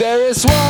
There is one.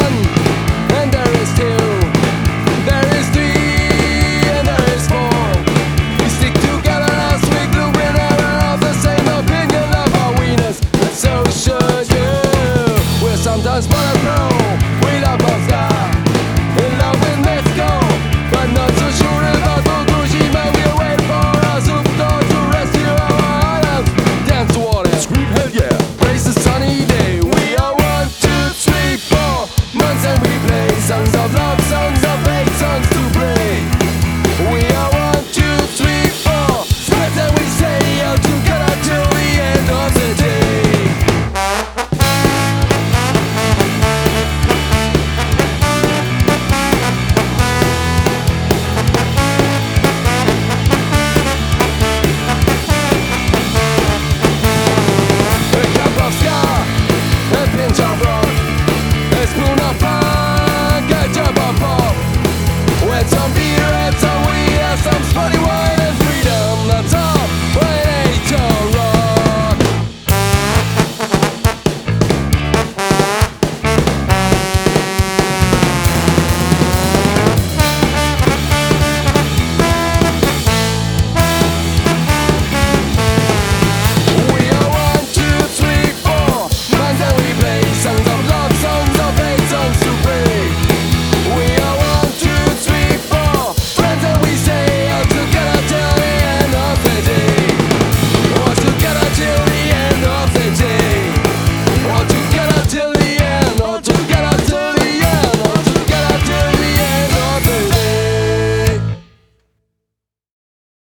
It's funny